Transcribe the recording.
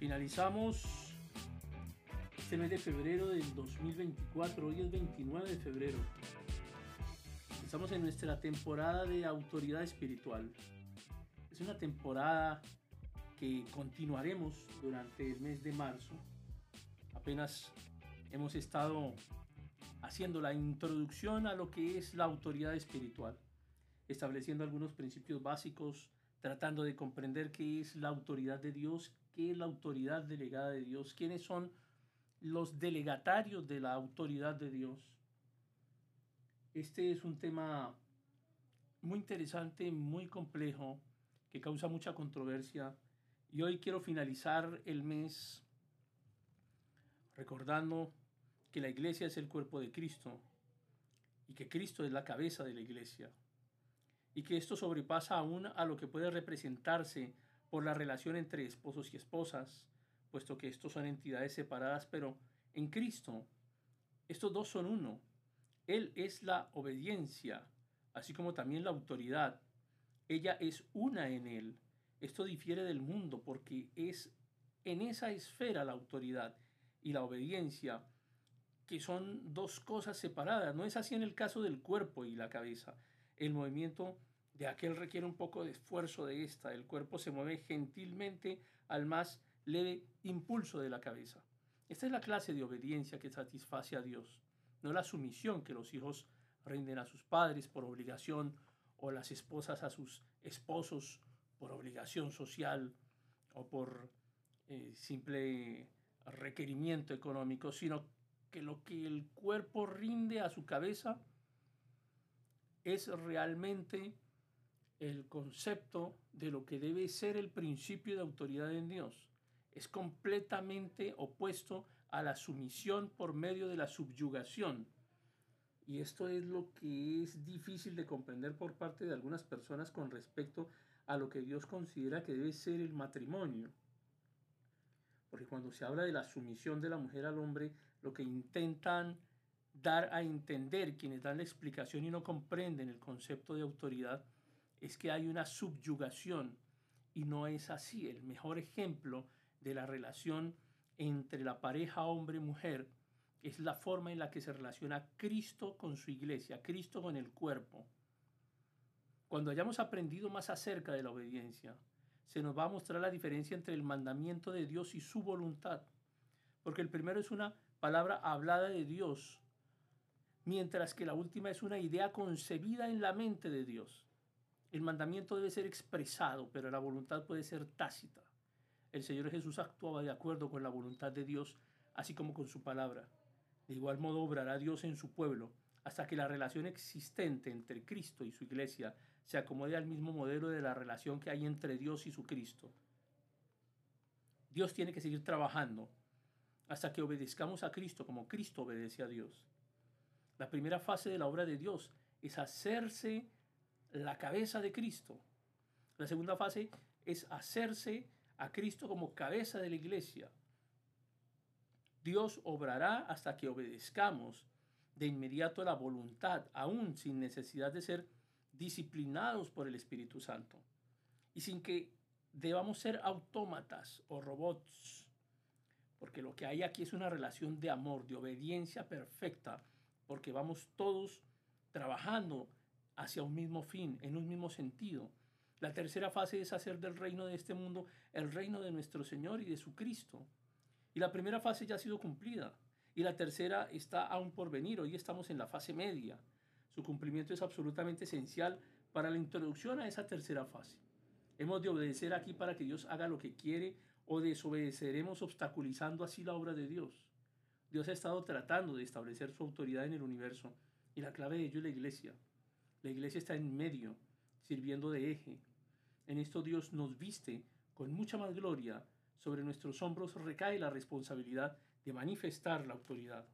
Finalizamos este mes de febrero del 2024, hoy es 29 de febrero. Estamos en nuestra temporada de autoridad espiritual. Es una temporada que continuaremos durante el mes de marzo. Apenas hemos estado haciendo la introducción a lo que es la autoridad espiritual, estableciendo algunos principios básicos, tratando de comprender qué es la autoridad de Dios, qué es la autoridad delegada de Dios, quiénes son los delegatarios de la autoridad de Dios. Este es un tema muy interesante, muy complejo, que causa mucha controversia. Y hoy quiero finalizar el mes recordando que la iglesia es el cuerpo de Cristo y que Cristo es la cabeza de la iglesia. Y que esto sobrepasa aún a lo que puede representarse por la relación entre esposos y esposas, puesto que estos son entidades separadas, pero en Cristo estos dos son uno. Él es la obediencia, así como también la autoridad. Ella es una en Él. Esto difiere del mundo porque es en esa esfera la autoridad y la obediencia, que son dos cosas separadas. No es así en el caso del cuerpo y la cabeza. El movimiento de aquel requiere un poco de esfuerzo de esta. El cuerpo se mueve gentilmente al más leve impulso de la cabeza. Esta es la clase de obediencia que satisface a Dios, no la sumisión que los hijos rinden a sus padres por obligación o las esposas a sus esposos por obligación social o por eh, simple requerimiento económico, sino que lo que el cuerpo rinde a su cabeza es realmente el concepto de lo que debe ser el principio de autoridad en Dios. Es completamente opuesto a la sumisión por medio de la subyugación. Y esto es lo que es difícil de comprender por parte de algunas personas con respecto a lo que Dios considera que debe ser el matrimonio. Porque cuando se habla de la sumisión de la mujer al hombre, lo que intentan dar a entender quienes dan la explicación y no comprenden el concepto de autoridad es que hay una subyugación y no es así. El mejor ejemplo de la relación entre la pareja hombre-mujer es la forma en la que se relaciona Cristo con su iglesia, Cristo con el cuerpo. Cuando hayamos aprendido más acerca de la obediencia, se nos va a mostrar la diferencia entre el mandamiento de Dios y su voluntad. Porque el primero es una palabra hablada de Dios, mientras que la última es una idea concebida en la mente de Dios. El mandamiento debe ser expresado, pero la voluntad puede ser tácita. El Señor Jesús actuaba de acuerdo con la voluntad de Dios, así como con su palabra. De igual modo obrará Dios en su pueblo, hasta que la relación existente entre Cristo y su iglesia se acomode al mismo modelo de la relación que hay entre Dios y su Cristo. Dios tiene que seguir trabajando hasta que obedezcamos a Cristo como Cristo obedece a Dios. La primera fase de la obra de Dios es hacerse la cabeza de Cristo. La segunda fase es hacerse a Cristo como cabeza de la iglesia. Dios obrará hasta que obedezcamos de inmediato la voluntad, aún sin necesidad de ser disciplinados por el Espíritu Santo. Y sin que debamos ser autómatas o robots, porque lo que hay aquí es una relación de amor, de obediencia perfecta, porque vamos todos trabajando hacia un mismo fin, en un mismo sentido. La tercera fase es hacer del reino de este mundo el reino de nuestro Señor y de su Cristo. Y la primera fase ya ha sido cumplida. Y la tercera está aún por venir. Hoy estamos en la fase media. Su cumplimiento es absolutamente esencial para la introducción a esa tercera fase. Hemos de obedecer aquí para que Dios haga lo que quiere o desobedeceremos obstaculizando así la obra de Dios. Dios ha estado tratando de establecer su autoridad en el universo y la clave de ello es la iglesia. La iglesia está en medio, sirviendo de eje. En esto Dios nos viste con mucha más gloria. Sobre nuestros hombros recae la responsabilidad de manifestar la autoridad.